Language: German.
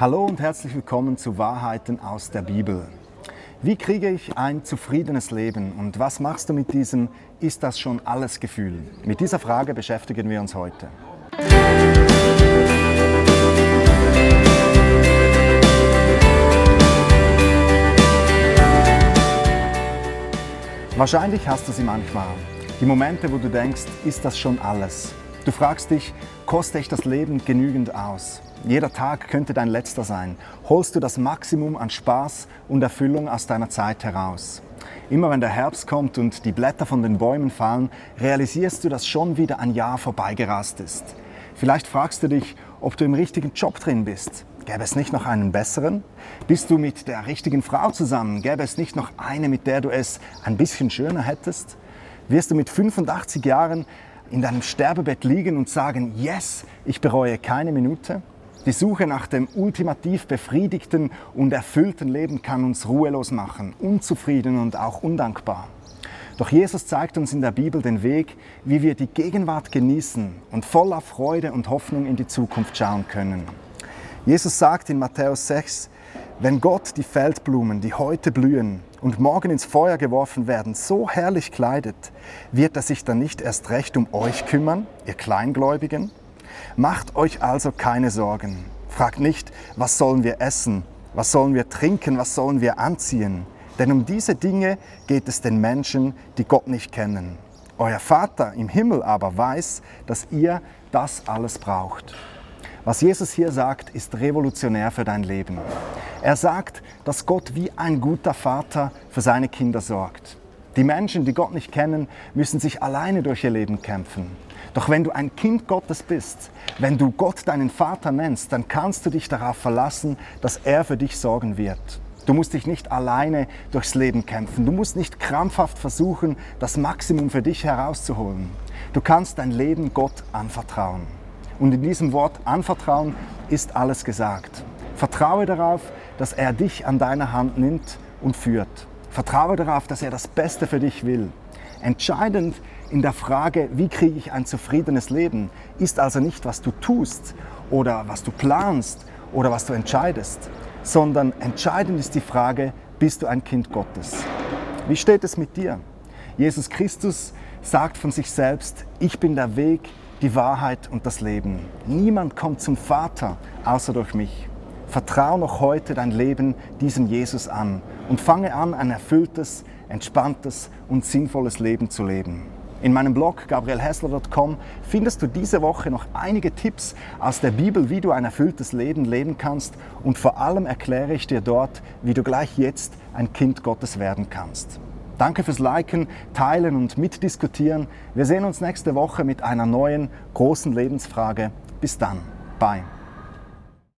Hallo und herzlich willkommen zu Wahrheiten aus der Bibel. Wie kriege ich ein zufriedenes Leben und was machst du mit diesem Ist das schon alles Gefühl? Mit dieser Frage beschäftigen wir uns heute. Wahrscheinlich hast du sie manchmal. Die Momente, wo du denkst, ist das schon alles? Du fragst dich, koste ich das Leben genügend aus? Jeder Tag könnte dein letzter sein. Holst du das Maximum an Spaß und Erfüllung aus deiner Zeit heraus? Immer wenn der Herbst kommt und die Blätter von den Bäumen fallen, realisierst du, dass schon wieder ein Jahr vorbeigerast ist. Vielleicht fragst du dich, ob du im richtigen Job drin bist. Gäbe es nicht noch einen besseren? Bist du mit der richtigen Frau zusammen? Gäbe es nicht noch eine, mit der du es ein bisschen schöner hättest? Wirst du mit 85 Jahren in deinem Sterbebett liegen und sagen, yes, ich bereue keine Minute? Die Suche nach dem ultimativ befriedigten und erfüllten Leben kann uns ruhelos machen, unzufrieden und auch undankbar. Doch Jesus zeigt uns in der Bibel den Weg, wie wir die Gegenwart genießen und voller Freude und Hoffnung in die Zukunft schauen können. Jesus sagt in Matthäus 6, wenn Gott die Feldblumen, die heute blühen und morgen ins Feuer geworfen werden, so herrlich kleidet, wird er sich dann nicht erst recht um euch kümmern, ihr Kleingläubigen? Macht euch also keine Sorgen. Fragt nicht, was sollen wir essen, was sollen wir trinken, was sollen wir anziehen. Denn um diese Dinge geht es den Menschen, die Gott nicht kennen. Euer Vater im Himmel aber weiß, dass ihr das alles braucht. Was Jesus hier sagt, ist revolutionär für dein Leben. Er sagt, dass Gott wie ein guter Vater für seine Kinder sorgt. Die Menschen, die Gott nicht kennen, müssen sich alleine durch ihr Leben kämpfen. Doch wenn du ein Kind Gottes bist, wenn du Gott deinen Vater nennst, dann kannst du dich darauf verlassen, dass er für dich sorgen wird. Du musst dich nicht alleine durchs Leben kämpfen. Du musst nicht krampfhaft versuchen, das Maximum für dich herauszuholen. Du kannst dein Leben Gott anvertrauen. Und in diesem Wort anvertrauen ist alles gesagt. Vertraue darauf, dass er dich an deiner Hand nimmt und führt. Vertraue darauf, dass er das Beste für dich will. Entscheidend in der Frage, wie kriege ich ein zufriedenes Leben, ist also nicht, was du tust oder was du planst oder was du entscheidest, sondern entscheidend ist die Frage, bist du ein Kind Gottes? Wie steht es mit dir? Jesus Christus sagt von sich selbst, ich bin der Weg, die Wahrheit und das Leben. Niemand kommt zum Vater außer durch mich. Vertraue noch heute dein Leben diesem Jesus an und fange an, ein erfülltes, entspanntes und sinnvolles Leben zu leben. In meinem Blog gabrielhessler.com findest du diese Woche noch einige Tipps aus der Bibel, wie du ein erfülltes Leben leben kannst und vor allem erkläre ich dir dort, wie du gleich jetzt ein Kind Gottes werden kannst. Danke fürs Liken, Teilen und Mitdiskutieren. Wir sehen uns nächste Woche mit einer neuen großen Lebensfrage. Bis dann. Bye.